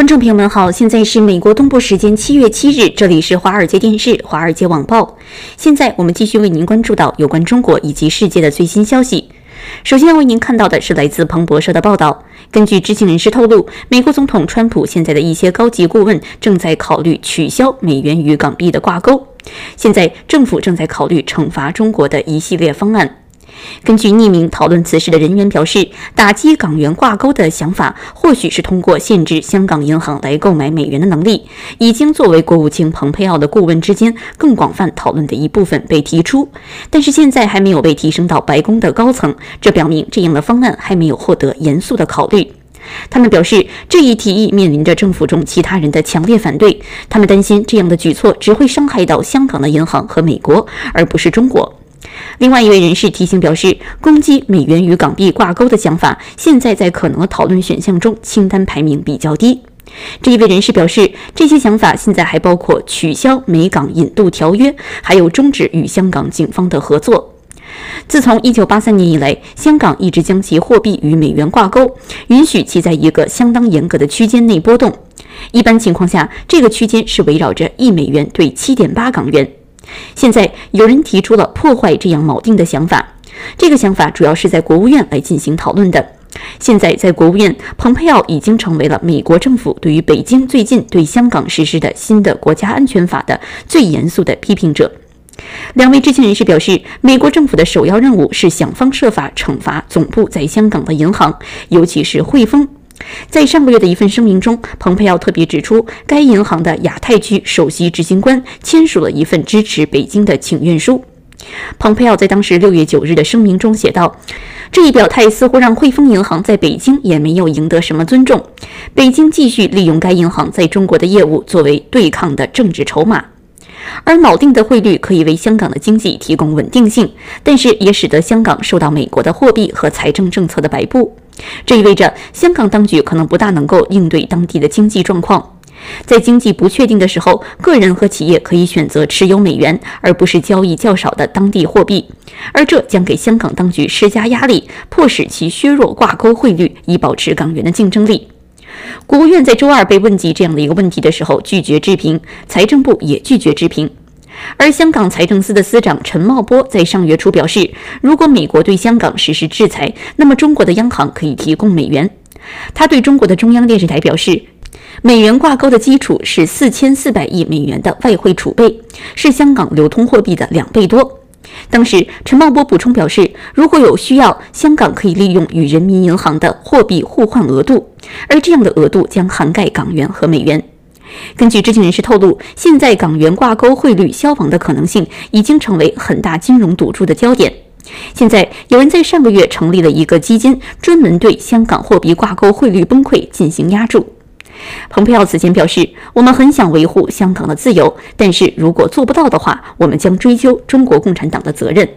观众朋友们好，现在是美国东部时间七月七日，这里是华尔街电视、华尔街网报。现在我们继续为您关注到有关中国以及世界的最新消息。首先要为您看到的是来自彭博社的报道。根据知情人士透露，美国总统川普现在的一些高级顾问正在考虑取消美元与港币的挂钩。现在政府正在考虑惩罚中国的一系列方案。根据匿名讨论此事的人员表示，打击港元挂钩的想法或许是通过限制香港银行来购买美元的能力，已经作为国务卿蓬佩奥的顾问之间更广泛讨论的一部分被提出，但是现在还没有被提升到白宫的高层，这表明这样的方案还没有获得严肃的考虑。他们表示，这一提议面临着政府中其他人的强烈反对，他们担心这样的举措只会伤害到香港的银行和美国，而不是中国。另外一位人士提醒表示，攻击美元与港币挂钩的想法，现在在可能的讨论选项中清单排名比较低。这一位人士表示，这些想法现在还包括取消美港引渡条约，还有终止与香港警方的合作。自从1983年以来，香港一直将其货币与美元挂钩，允许其在一个相当严格的区间内波动。一般情况下，这个区间是围绕着一美元兑7.8港元。现在有人提出了破坏这样锚定的想法，这个想法主要是在国务院来进行讨论的。现在在国务院，蓬佩奥已经成为了美国政府对于北京最近对香港实施的新的国家安全法的最严肃的批评者。两位知情人士表示，美国政府的首要任务是想方设法惩罚总部在香港的银行，尤其是汇丰。在上个月的一份声明中，蓬佩奥特别指出，该银行的亚太区首席执行官签署了一份支持北京的请愿书。蓬佩奥在当时六月九日的声明中写道：“这一表态似乎让汇丰银行在北京也没有赢得什么尊重。北京继续利用该银行在中国的业务作为对抗的政治筹码。”而锚定的汇率可以为香港的经济提供稳定性，但是也使得香港受到美国的货币和财政政策的摆布。这意味着香港当局可能不大能够应对当地的经济状况。在经济不确定的时候，个人和企业可以选择持有美元，而不是交易较少的当地货币，而这将给香港当局施加压力，迫使其削弱挂钩汇率，以保持港元的竞争力。国务院在周二被问及这样的一个问题的时候，拒绝置评，财政部也拒绝置评。而香港财政司的司长陈茂波在上月初表示，如果美国对香港实施制裁，那么中国的央行可以提供美元。他对中国的中央电视台表示，美元挂钩的基础是四千四百亿美元的外汇储备，是香港流通货币的两倍多。当时，陈茂波补充表示，如果有需要，香港可以利用与人民银行的货币互换额度，而这样的额度将涵盖港元和美元。根据知情人士透露，现在港元挂钩汇率消亡的可能性已经成为很大金融赌注的焦点。现在，有人在上个月成立了一个基金，专门对香港货币挂钩汇率崩溃进行压注。蓬佩奥此前表示：“我们很想维护香港的自由，但是如果做不到的话，我们将追究中国共产党的责任。”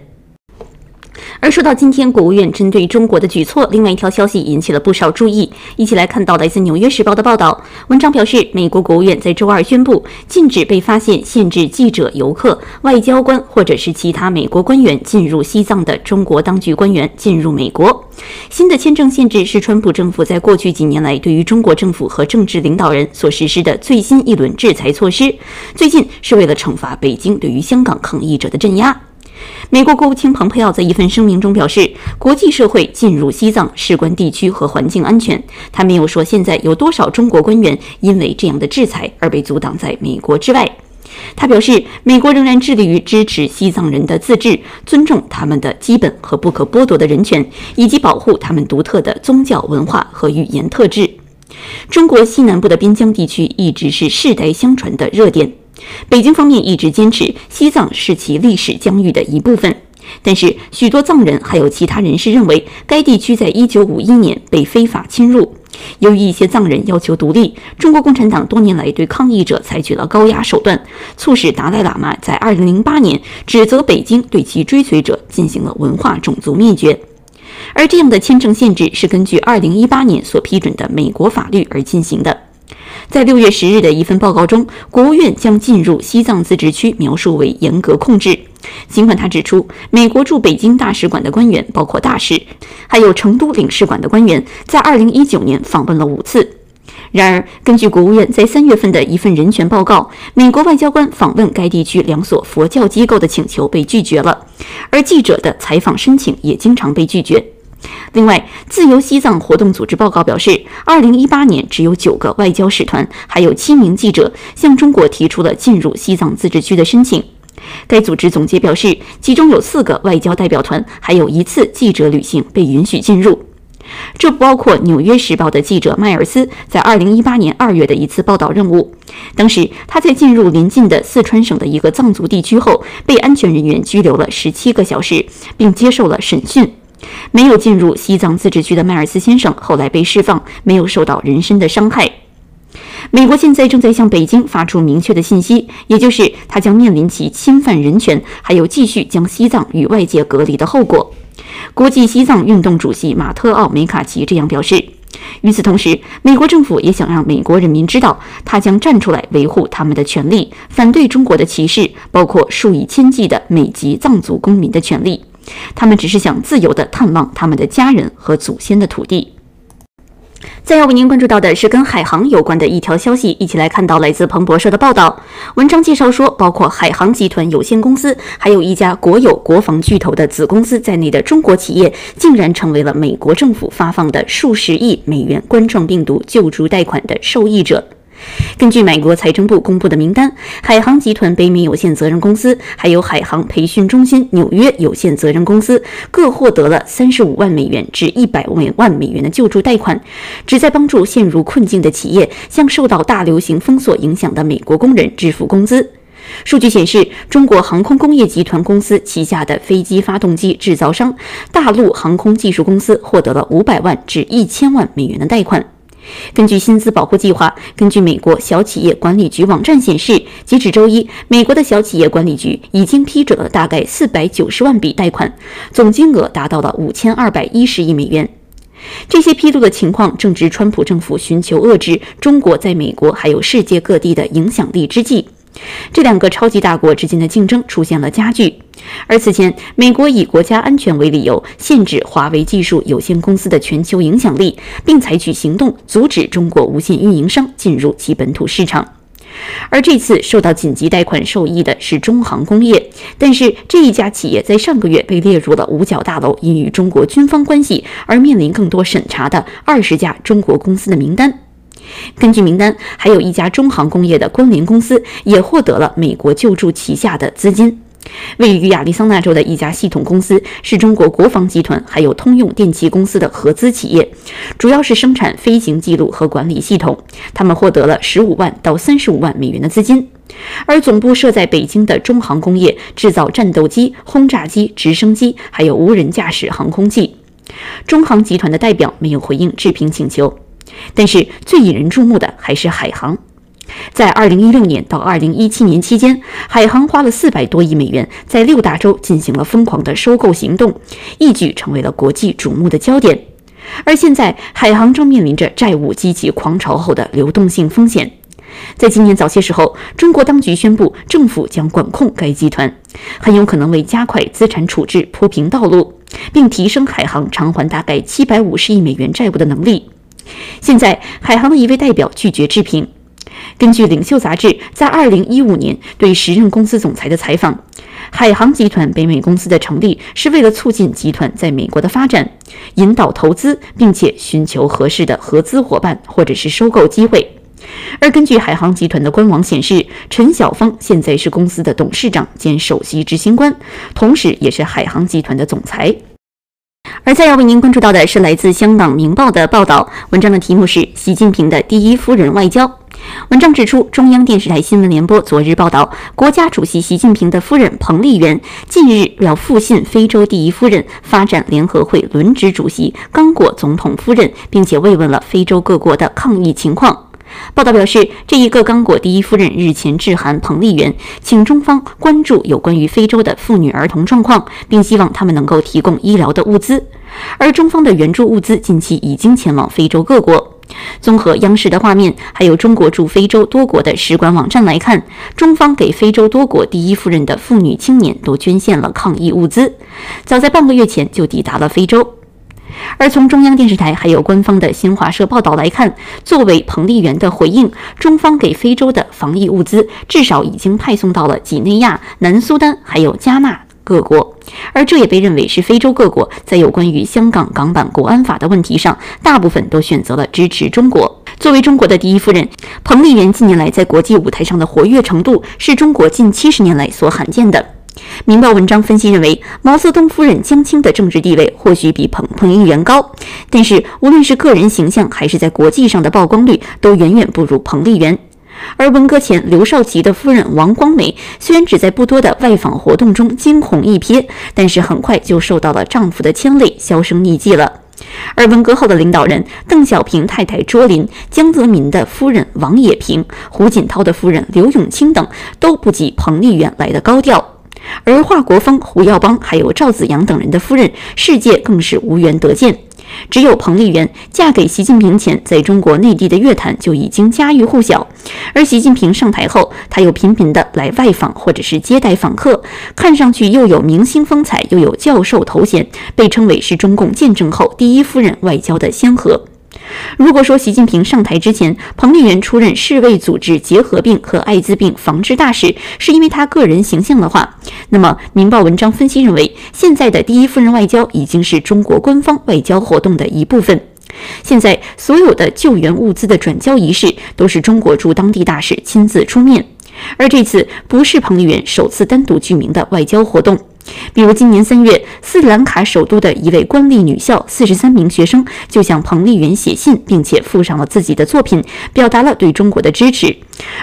而说到今天国务院针对中国的举措，另外一条消息引起了不少注意。一起来看到来自《纽约时报》的报道，文章表示，美国国务院在周二宣布，禁止被发现限制记者、游客、外交官或者是其他美国官员进入西藏的中国当局官员进入美国。新的签证限制是川普政府在过去几年来对于中国政府和政治领导人所实施的最新一轮制裁措施。最近是为了惩罚北京对于香港抗议者的镇压。美国国务卿蓬佩奥在一份声明中表示，国际社会进入西藏事关地区和环境安全。他没有说现在有多少中国官员因为这样的制裁而被阻挡在美国之外。他表示，美国仍然致力于支持西藏人的自治，尊重他们的基本和不可剥夺的人权，以及保护他们独特的宗教文化和语言特质。中国西南部的边疆地区一直是世代相传的热点。北京方面一直坚持西藏是其历史疆域的一部分，但是许多藏人还有其他人士认为，该地区在一九五一年被非法侵入。由于一些藏人要求独立，中国共产党多年来对抗议者采取了高压手段，促使达赖喇嘛在二零零八年指责北京对其追随者进行了文化种族灭绝。而这样的签证限制是根据二零一八年所批准的美国法律而进行的。在六月十日的一份报告中，国务院将进入西藏自治区描述为严格控制。尽管他指出，美国驻北京大使馆的官员，包括大使，还有成都领事馆的官员，在二零一九年访问了五次。然而，根据国务院在三月份的一份人权报告，美国外交官访问该地区两所佛教机构的请求被拒绝了，而记者的采访申请也经常被拒绝。另外，自由西藏活动组织报告表示，二零一八年只有九个外交使团，还有七名记者向中国提出了进入西藏自治区的申请。该组织总结表示，其中有四个外交代表团，还有一次记者旅行被允许进入。这不包括《纽约时报》的记者迈尔斯在2018年2月的一次报道任务。当时他在进入邻近的四川省的一个藏族地区后，被安全人员拘留了17个小时，并接受了审讯。没有进入西藏自治区的迈尔斯先生后来被释放，没有受到人身的伤害。美国现在正在向北京发出明确的信息，也就是他将面临其侵犯人权，还有继续将西藏与外界隔离的后果。国际西藏运动主席马特奥梅卡奇这样表示。与此同时，美国政府也想让美国人民知道，他将站出来维护他们的权利，反对中国的歧视，包括数以千计的美籍藏族公民的权利。他们只是想自由地探望他们的家人和祖先的土地。再要为您关注到的是跟海航有关的一条消息，一起来看到来自彭博社的报道。文章介绍说，包括海航集团有限公司，还有一家国有国防巨头的子公司在内的中国企业，竟然成为了美国政府发放的数十亿美元冠状病毒救助贷款的受益者。根据美国财政部公布的名单，海航集团北美有限责任公司还有海航培训中心纽约有限责任公司各获得了三十五万美元至一百万美元的救助贷款，旨在帮助陷入困境的企业向受到大流行封锁影响的美国工人支付工资。数据显示，中国航空工业集团公司旗下的飞机发动机制造商大陆航空技术公司获得了五百万至一千万美元的贷款。根据薪资保护计划，根据美国小企业管理局网站显示，截止周一，美国的小企业管理局已经批准了大概四百九十万笔贷款，总金额达到了五千二百一十亿美元。这些披露的情况正值川普政府寻求遏制中国在美国还有世界各地的影响力之际。这两个超级大国之间的竞争出现了加剧，而此前，美国以国家安全为理由，限制华为技术有限公司的全球影响力，并采取行动阻止中国无线运营商进入其本土市场。而这次受到紧急贷款受益的是中航工业，但是这一家企业在上个月被列入了五角大楼因与中国军方关系而面临更多审查的二十家中国公司的名单。根据名单，还有一家中航工业的关联公司也获得了美国救助旗下的资金。位于亚利桑那州的一家系统公司是中国国防集团还有通用电气公司的合资企业，主要是生产飞行记录和管理系统。他们获得了十五万到三十五万美元的资金。而总部设在北京的中航工业制造战斗机、轰炸机、直升机，还有无人驾驶航空器。中航集团的代表没有回应置评请求。但是最引人注目的还是海航，在二零一六年到二零一七年期间，海航花了四百多亿美元，在六大洲进行了疯狂的收购行动，一举成为了国际瞩目的焦点。而现在，海航正面临着债务积极狂潮后的流动性风险。在今年早些时候，中国当局宣布，政府将管控该集团，很有可能为加快资产处置铺平道路，并提升海航偿还大概七百五十亿美元债务的能力。现在，海航的一位代表拒绝置评。根据《领袖》杂志在2015年对时任公司总裁的采访，海航集团北美公司的成立是为了促进集团在美国的发展，引导投资，并且寻求合适的合资伙伴或者是收购机会。而根据海航集团的官网显示，陈晓峰现在是公司的董事长兼首席执行官，同时也是海航集团的总裁。而再要为您关注到的是来自香港《明报》的报道，文章的题目是“习近平的第一夫人外交”。文章指出，中央电视台新闻联播昨日报道，国家主席习近平的夫人彭丽媛近日要复信非洲第一夫人、发展联合会轮值主席刚果总统夫人，并且慰问了非洲各国的抗疫情况。报道表示，这一个刚果第一夫人日前致函彭丽媛，请中方关注有关于非洲的妇女儿童状况，并希望他们能够提供医疗的物资。而中方的援助物资近期已经前往非洲各国。综合央视的画面，还有中国驻非洲多国的使馆网站来看，中方给非洲多国第一夫人的妇女青年都捐献了抗疫物资，早在半个月前就抵达了非洲。而从中央电视台还有官方的新华社报道来看，作为彭丽媛的回应，中方给非洲的防疫物资至少已经派送到了几内亚、南苏丹还有加纳各国，而这也被认为是非洲各国在有关于香港港版国安法的问题上，大部分都选择了支持中国。作为中国的第一夫人，彭丽媛近年来在国际舞台上的活跃程度，是中国近七十年来所罕见的。《明报》文章分析认为，毛泽东夫人江青的政治地位或许比彭彭丽媛高，但是无论是个人形象还是在国际上的曝光率，都远远不如彭丽媛。而文革前刘少奇的夫人王光美，虽然只在不多的外访活动中惊鸿一瞥，但是很快就受到了丈夫的牵累，销声匿迹了。而文革后的领导人邓小平太太卓琳、江泽民的夫人王冶平、胡锦涛的夫人刘永清等，都不及彭丽媛来的高调。而华国锋、胡耀邦还有赵紫阳等人的夫人，世界更是无缘得见。只有彭丽媛嫁给习近平前，在中国内地的乐坛就已经家喻户晓。而习近平上台后，她又频频的来外访或者是接待访客，看上去又有明星风采，又有教授头衔，被称为是中共建政后第一夫人外交的先河。如果说习近平上台之前，彭丽媛出任世卫组织结核病和艾滋病防治大使，是因为她个人形象的话，那么《明报》文章分析认为，现在的第一夫人外交已经是中国官方外交活动的一部分。现在所有的救援物资的转交仪式，都是中国驻当地大使亲自出面，而这次不是彭丽媛首次单独具名的外交活动。比如今年三月，斯里兰卡首都的一位官立女校四十三名学生就向彭丽媛写信，并且附上了自己的作品，表达了对中国的支持。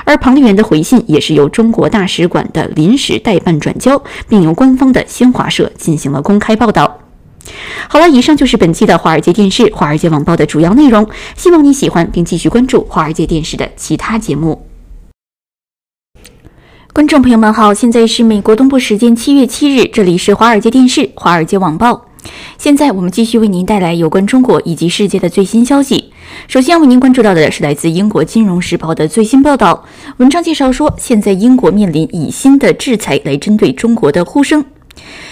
而彭丽媛的回信也是由中国大使馆的临时代办转交，并由官方的新华社进行了公开报道。好了，以上就是本期的华尔街电视、华尔街网报的主要内容，希望你喜欢并继续关注华尔街电视的其他节目。观众朋友们好，现在是美国东部时间七月七日，这里是华尔街电视、华尔街网报。现在我们继续为您带来有关中国以及世界的最新消息。首先为您关注到的是来自英国《金融时报》的最新报道，文章介绍说，现在英国面临以新的制裁来针对中国的呼声。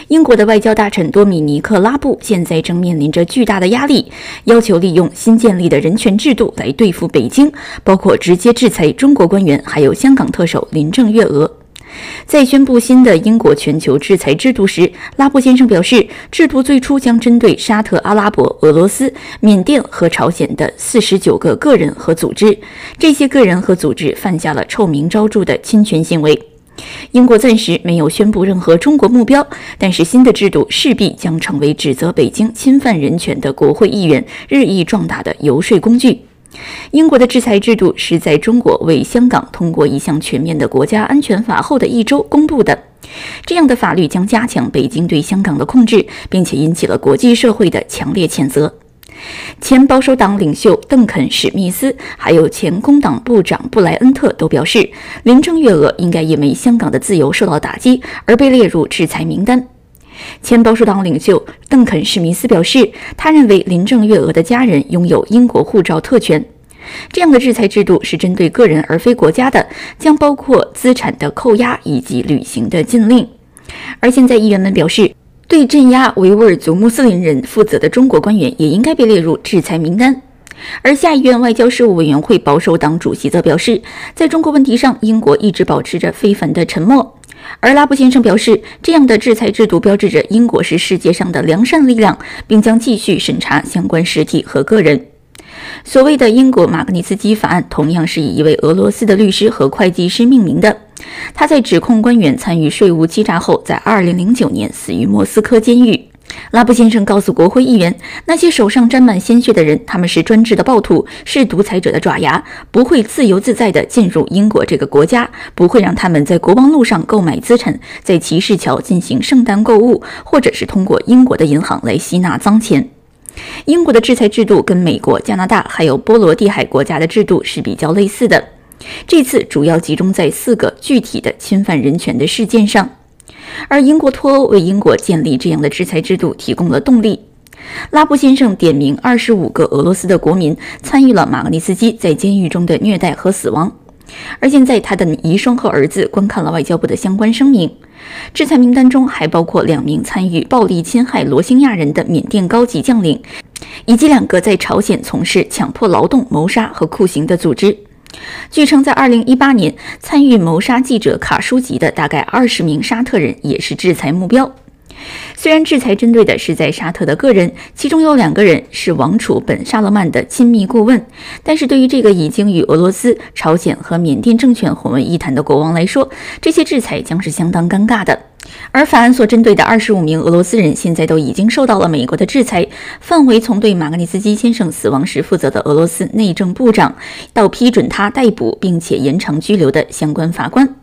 英国的外交大臣多米尼克·拉布现在正面临着巨大的压力，要求利用新建立的人权制度来对付北京，包括直接制裁中国官员，还有香港特首林郑月娥。在宣布新的英国全球制裁制度时，拉布先生表示，制度最初将针对沙特阿拉伯、俄罗斯、缅甸和朝鲜的四十九个个人和组织，这些个人和组织犯下了臭名昭著的侵权行为。英国暂时没有宣布任何中国目标，但是新的制度势必将成为指责北京侵犯人权的国会议员日益壮大的游说工具。英国的制裁制度是在中国为香港通过一项全面的国家安全法后的一周公布的。这样的法律将加强北京对香港的控制，并且引起了国际社会的强烈谴责。前保守党领袖邓肯·史密斯，还有前工党部长布莱恩特都表示，林郑月娥应该因为香港的自由受到打击而被列入制裁名单。前保守党领袖邓肯·史密斯表示，他认为林郑月娥的家人拥有英国护照特权。这样的制裁制度是针对个人而非国家的，将包括资产的扣押以及旅行的禁令。而现在议员们表示。对镇压维吾尔族穆斯林人负责的中国官员也应该被列入制裁名单。而下议院外交事务委员会保守党主席则表示，在中国问题上，英国一直保持着非凡的沉默。而拉布先生表示，这样的制裁制度标志着英国是世界上的良善力量，并将继续审查相关实体和个人。所谓的英国马格尼茨基法案，同样是以一位俄罗斯的律师和会计师命名的。他在指控官员参与税务欺诈后，在2009年死于莫斯科监狱。拉布先生告诉国会议员，那些手上沾满鲜血的人，他们是专制的暴徒，是独裁者的爪牙，不会自由自在地进入英国这个国家，不会让他们在国王路上购买资产，在骑士桥进行圣诞购物，或者是通过英国的银行来吸纳脏钱。英国的制裁制度跟美国、加拿大还有波罗的海国家的制度是比较类似的。这次主要集中在四个具体的侵犯人权的事件上，而英国脱欧为英国建立这样的制裁制度提供了动力。拉布先生点名二十五个俄罗斯的国民参与了马格尼斯基在监狱中的虐待和死亡。而现在，他的遗孀和儿子观看了外交部的相关声明。制裁名单中还包括两名参与暴力侵害罗兴亚人的缅甸高级将领，以及两个在朝鲜从事强迫劳动、谋杀和酷刑的组织。据称，在2018年参与谋杀记者卡舒吉的大概20名沙特人也是制裁目标。虽然制裁针对的是在沙特的个人，其中有两个人是王储本·沙勒曼的亲密顾问，但是对于这个已经与俄罗斯、朝鲜和缅甸政权混为一谈的国王来说，这些制裁将是相当尴尬的。而法案所针对的二十五名俄罗斯人，现在都已经受到了美国的制裁，范围从对马格尼斯基先生死亡时负责的俄罗斯内政部长，到批准他逮捕并且延长拘留的相关法官。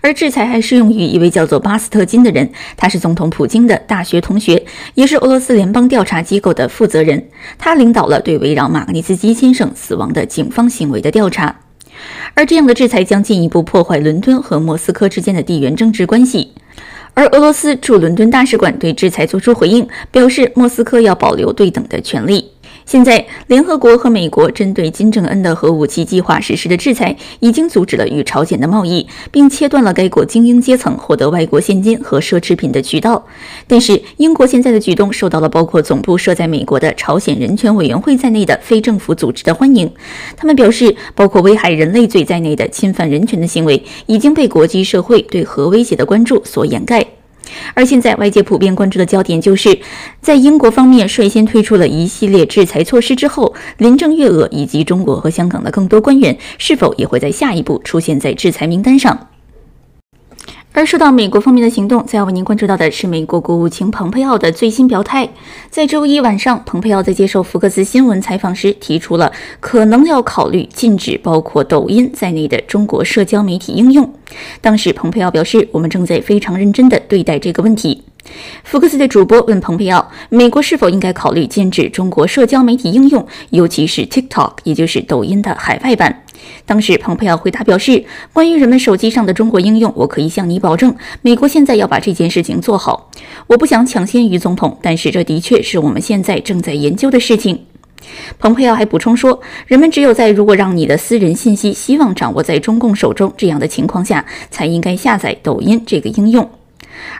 而制裁还适用于一位叫做巴斯特金的人，他是总统普京的大学同学，也是俄罗斯联邦调查机构的负责人。他领导了对围绕马格尼斯基先生死亡的警方行为的调查。而这样的制裁将进一步破坏伦敦和莫斯科之间的地缘政治关系。而俄罗斯驻伦敦大使馆对制裁作出回应，表示莫斯科要保留对等的权利。现在，联合国和美国针对金正恩的核武器计划实施的制裁，已经阻止了与朝鲜的贸易，并切断了该国精英阶层获得外国现金和奢侈品的渠道。但是，英国现在的举动受到了包括总部设在美国的朝鲜人权委员会在内的非政府组织的欢迎。他们表示，包括危害人类罪在内的侵犯人权的行为，已经被国际社会对核威胁的关注所掩盖。而现在，外界普遍关注的焦点就是，在英国方面率先推出了一系列制裁措施之后，林郑月娥以及中国和香港的更多官员是否也会在下一步出现在制裁名单上？而说到美国方面的行动，再要为您关注到的是美国国务卿蓬佩奥的最新表态。在周一晚上，蓬佩奥在接受福克斯新闻采访时提出了可能要考虑禁止包括抖音在内的中国社交媒体应用。当时，蓬佩奥表示：“我们正在非常认真地对待这个问题。”福克斯的主播问蓬佩奥：“美国是否应该考虑禁止中国社交媒体应用，尤其是 TikTok，也就是抖音的海外版？”当时，蓬佩奥回答表示：“关于人们手机上的中国应用，我可以向你保证，美国现在要把这件事情做好。我不想抢先于总统，但是这的确是我们现在正在研究的事情。”蓬佩奥还补充说：“人们只有在如果让你的私人信息希望掌握在中共手中这样的情况下，才应该下载抖音这个应用。”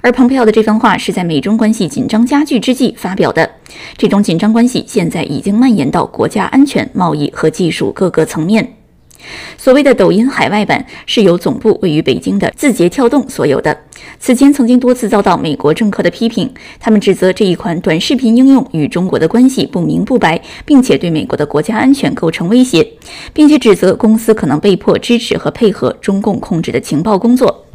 而蓬佩奥的这番话是在美中关系紧张加剧之际发表的。这种紧张关系现在已经蔓延到国家安全、贸易和技术各个层面。所谓的抖音海外版是由总部位于北京的字节跳动所有的。此前曾经多次遭到美国政客的批评，他们指责这一款短视频应用与中国的关系不明不白，并且对美国的国家安全构成威胁，并且指责公司可能被迫支持和配合中共控制的情报工作。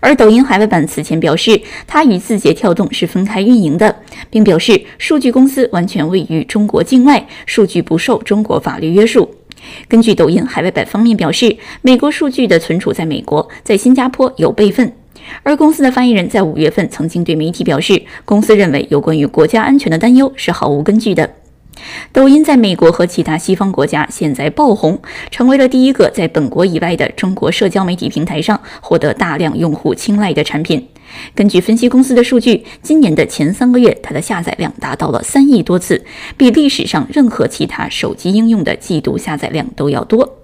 而抖音海外版此前表示，它与字节跳动是分开运营的，并表示数据公司完全位于中国境外，数据不受中国法律约束。根据抖音海外版方面表示，美国数据的存储在美国，在新加坡有备份。而公司的发言人在五月份曾经对媒体表示，公司认为有关于国家安全的担忧是毫无根据的。抖音在美国和其他西方国家现在爆红，成为了第一个在本国以外的中国社交媒体平台上获得大量用户青睐的产品。根据分析公司的数据，今年的前三个月，它的下载量达到了三亿多次，比历史上任何其他手机应用的季度下载量都要多。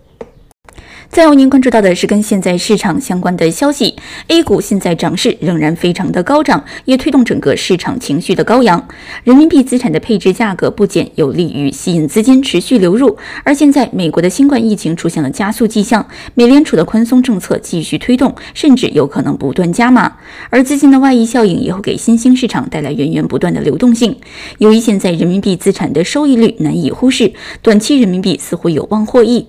再为您关注到的是跟现在市场相关的消息，A 股现在涨势仍然非常的高涨，也推动整个市场情绪的高扬。人民币资产的配置价格不减，有利于吸引资金持续流入。而现在美国的新冠疫情出现了加速迹象，美联储的宽松政策继续推动，甚至有可能不断加码。而资金的外溢效应也会给新兴市场带来源源不断的流动性。由于现在人民币资产的收益率难以忽视，短期人民币似乎有望获益。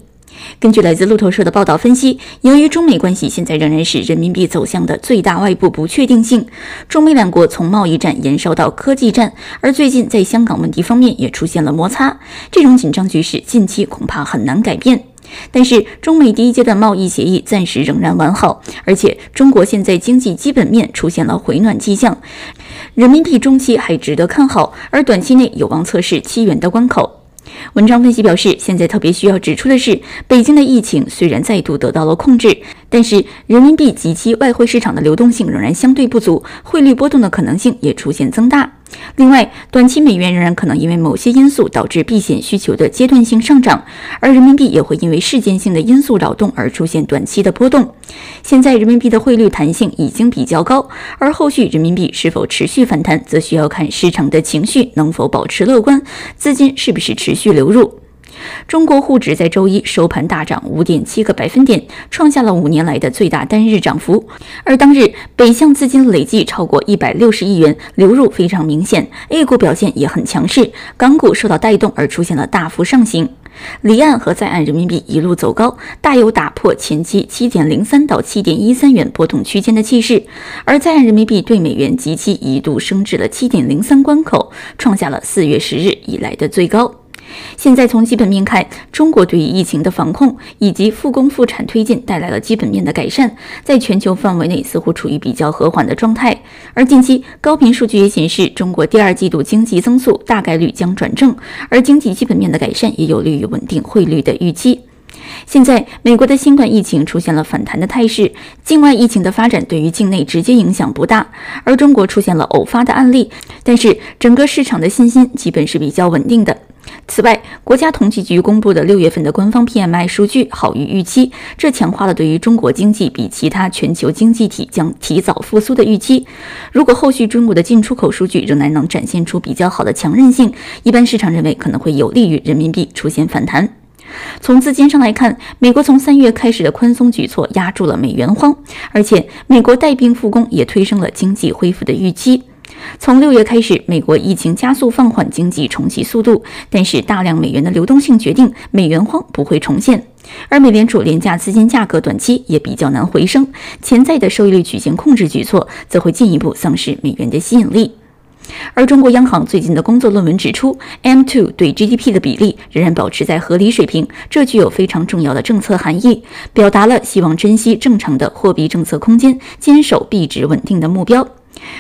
根据来自路透社的报道分析，由于中美关系现在仍然是人民币走向的最大外部不确定性，中美两国从贸易战延烧到科技战，而最近在香港问题方面也出现了摩擦，这种紧张局势近期恐怕很难改变。但是，中美第一阶段贸易协议暂时仍然完好，而且中国现在经济基本面出现了回暖迹象，人民币中期还值得看好，而短期内有望测试七元的关口。文章分析表示，现在特别需要指出的是，北京的疫情虽然再度得到了控制，但是人民币及其外汇市场的流动性仍然相对不足，汇率波动的可能性也出现增大。另外，短期美元仍然可能因为某些因素导致避险需求的阶段性上涨，而人民币也会因为事件性的因素扰动而出现短期的波动。现在人民币的汇率弹性已经比较高，而后续人民币是否持续反弹，则需要看市场的情绪能否保持乐观，资金是不是持续流入。中国沪指在周一收盘大涨五点七个百分点，创下了五年来的最大单日涨幅。而当日北向资金累计超过一百六十亿元流入，非常明显。A 股表现也很强势，港股受到带动而出现了大幅上行。离岸和在岸人民币一路走高，大有打破前期七点零三到七点一三元波动区间的气势。而在岸人民币对美元即期一度升至了七点零三关口，创下了四月十日以来的最高。现在从基本面看，中国对于疫情的防控以及复工复产推进带来了基本面的改善，在全球范围内似乎处于比较和缓的状态。而近期高频数据也显示，中国第二季度经济增速大概率将转正，而经济基本面的改善也有利于稳定汇率的预期。现在美国的新冠疫情出现了反弹的态势，境外疫情的发展对于境内直接影响不大，而中国出现了偶发的案例，但是整个市场的信心基本是比较稳定的。此外，国家统计局公布的六月份的官方 PMI 数据好于预期，这强化了对于中国经济比其他全球经济体将提早复苏的预期。如果后续中国的进出口数据仍然能展现出比较好的强韧性，一般市场认为可能会有利于人民币出现反弹。从资金上来看，美国从三月开始的宽松举措压住了美元荒，而且美国带病复工也推升了经济恢复的预期。从六月开始，美国疫情加速放缓经济重启速度，但是大量美元的流动性决定美元荒不会重现。而美联储廉价资金价格短期也比较难回升，潜在的收益率曲线控制举措则会进一步丧失美元的吸引力。而中国央行最近的工作论文指出，M2 对 GDP 的比例仍然保持在合理水平，这具有非常重要的政策含义，表达了希望珍惜正常的货币政策空间，坚守币值稳定的目标。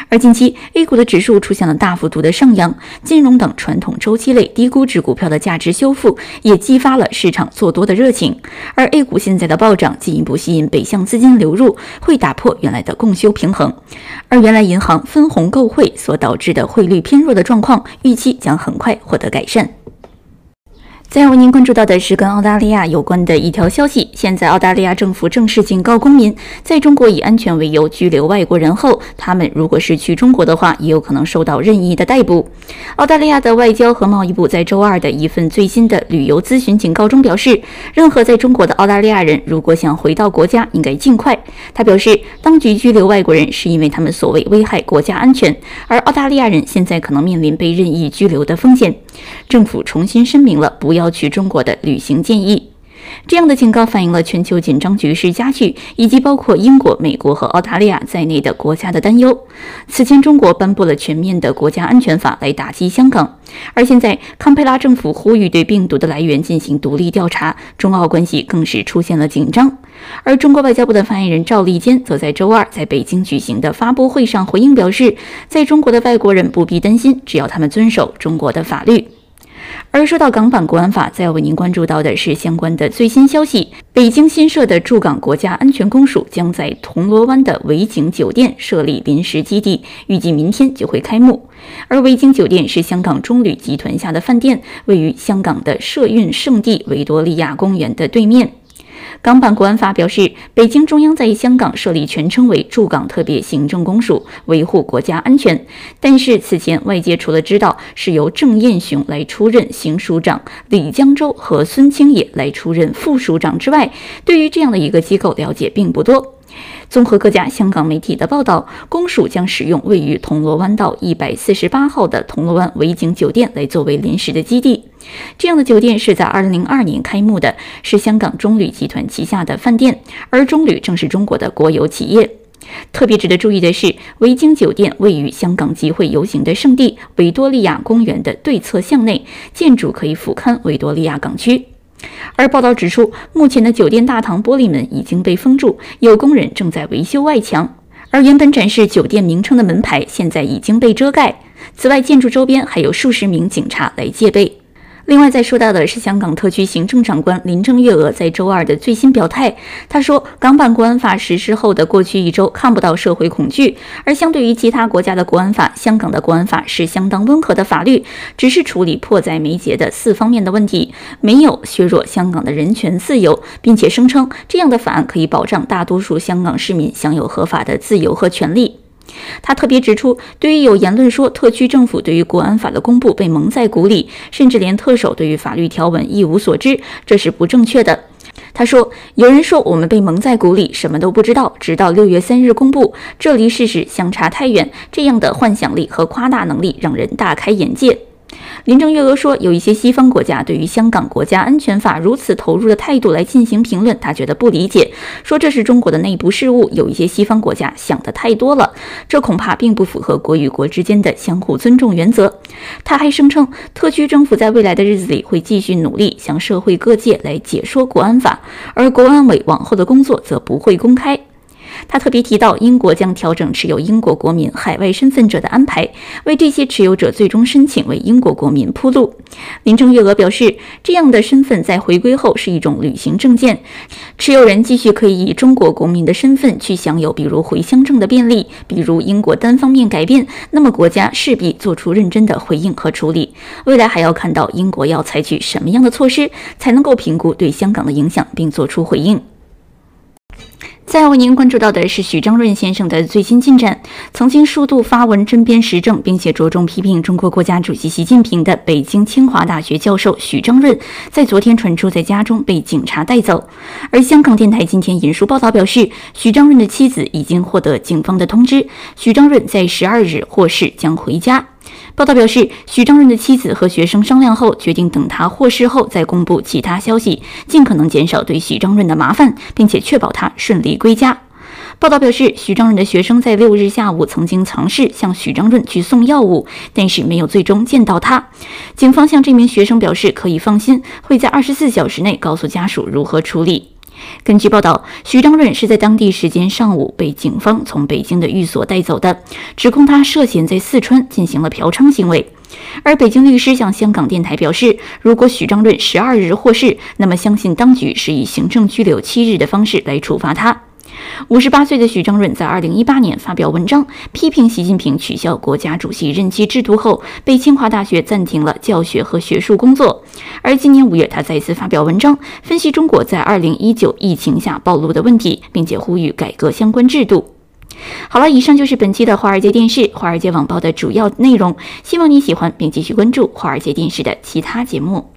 而近期 A 股的指数出现了大幅度的上扬，金融等传统周期类低估值股票的价值修复，也激发了市场做多的热情。而 A 股现在的暴涨，进一步吸引北向资金流入，会打破原来的供修平衡。而原来银行分红购汇所导致的汇率偏弱的状况，预期将很快获得改善。再为您关注到的是跟澳大利亚有关的一条消息。现在，澳大利亚政府正式警告公民，在中国以安全为由拘留外国人后，他们如果是去中国的话，也有可能受到任意的逮捕。澳大利亚的外交和贸易部在周二的一份最新的旅游咨询警告中表示，任何在中国的澳大利亚人如果想回到国家，应该尽快。他表示，当局拘留外国人是因为他们所谓危害国家安全，而澳大利亚人现在可能面临被任意拘留的风险。政府重新声明了不要。去中国的旅行建议，这样的警告反映了全球紧张局势加剧，以及包括英国、美国和澳大利亚在内的国家的担忧。此前，中国颁布了全面的国家安全法来打击香港，而现在堪培拉政府呼吁对病毒的来源进行独立调查，中澳关系更是出现了紧张。而中国外交部的发言人赵立坚则在周二在北京举行的发布会上回应表示，在中国的外国人不必担心，只要他们遵守中国的法律。而说到港版国安法，再要为您关注到的是相关的最新消息：北京新设的驻港国家安全公署将在铜锣湾的维景酒店设立临时基地，预计明天就会开幕。而维景酒店是香港中旅集团下的饭店，位于香港的社运圣地维多利亚公园的对面。港版国安法表示，北京中央在香港设立全称为驻港特别行政公署，维护国家安全。但是此前外界除了知道是由郑燕雄来出任行署长，李江洲和孙清野来出任副署长之外，对于这样的一个机构了解并不多。综合各家香港媒体的报道，公署将使用位于铜锣湾道一百四十八号的铜锣湾维景酒店来作为临时的基地。这样的酒店是在二零零二年开幕的，是香港中旅集团旗下的饭店，而中旅正是中国的国有企业。特别值得注意的是，维景酒店位于香港集会游行的圣地维多利亚公园的对侧巷内，建筑可以俯瞰维多利亚港区。而报道指出，目前的酒店大堂玻璃门已经被封住，有工人正在维修外墙。而原本展示酒店名称的门牌现在已经被遮盖。此外，建筑周边还有数十名警察来戒备。另外，再说到的是香港特区行政长官林郑月娥在周二的最新表态。她说，港版国安法实施后的过去一周看不到社会恐惧，而相对于其他国家的国安法，香港的国安法是相当温和的法律，只是处理迫在眉睫的四方面的问题，没有削弱香港的人权自由，并且声称这样的法案可以保障大多数香港市民享有合法的自由和权利。他特别指出，对于有言论说特区政府对于国安法的公布被蒙在鼓里，甚至连特首对于法律条文一无所知，这是不正确的。他说：“有人说我们被蒙在鼓里，什么都不知道，直到六月三日公布，这离事实相差太远。这样的幻想力和夸大能力让人大开眼界。”林郑月娥说：“有一些西方国家对于香港国家安全法如此投入的态度来进行评论，他觉得不理解，说这是中国的内部事务。有一些西方国家想的太多了，这恐怕并不符合国与国之间的相互尊重原则。”他还声称，特区政府在未来的日子里会继续努力向社会各界来解说国安法，而国安委往后的工作则不会公开。他特别提到，英国将调整持有英国国民海外身份者的安排，为这些持有者最终申请为英国国民铺路。林郑月娥表示，这样的身份在回归后是一种旅行证件，持有人继续可以以中国国民的身份去享有，比如回乡证的便利。比如英国单方面改变，那么国家势必做出认真的回应和处理。未来还要看到英国要采取什么样的措施，才能够评估对香港的影响，并做出回应。再为您关注到的是许章润先生的最新进展。曾经数度发文针砭时政，并且着重批评中国国家主席习近平的北京清华大学教授许章润，在昨天传出在家中被警察带走。而香港电台今天引述报道表示，许章润的妻子已经获得警方的通知，许章润在十二日获释将回家。报道表示，许章润的妻子和学生商量后，决定等他获释后再公布其他消息，尽可能减少对许章润的麻烦，并且确保他顺利归家。报道表示，许章润的学生在六日下午曾经尝试向许章润去送药物，但是没有最终见到他。警方向这名学生表示可以放心，会在二十四小时内告诉家属如何处理。根据报道，徐章润是在当地时间上午被警方从北京的寓所带走的，指控他涉嫌在四川进行了嫖娼行为。而北京律师向香港电台表示，如果许章润十二日获释，那么相信当局是以行政拘留七日的方式来处罚他。五十八岁的许章润在二零一八年发表文章批评习近平取消国家主席任期制度后，被清华大学暂停了教学和学术工作。而今年五月，他再次发表文章分析中国在二零一九疫情下暴露的问题，并且呼吁改革相关制度。好了，以上就是本期的华尔街电视、华尔街网报的主要内容，希望你喜欢并继续关注华尔街电视的其他节目。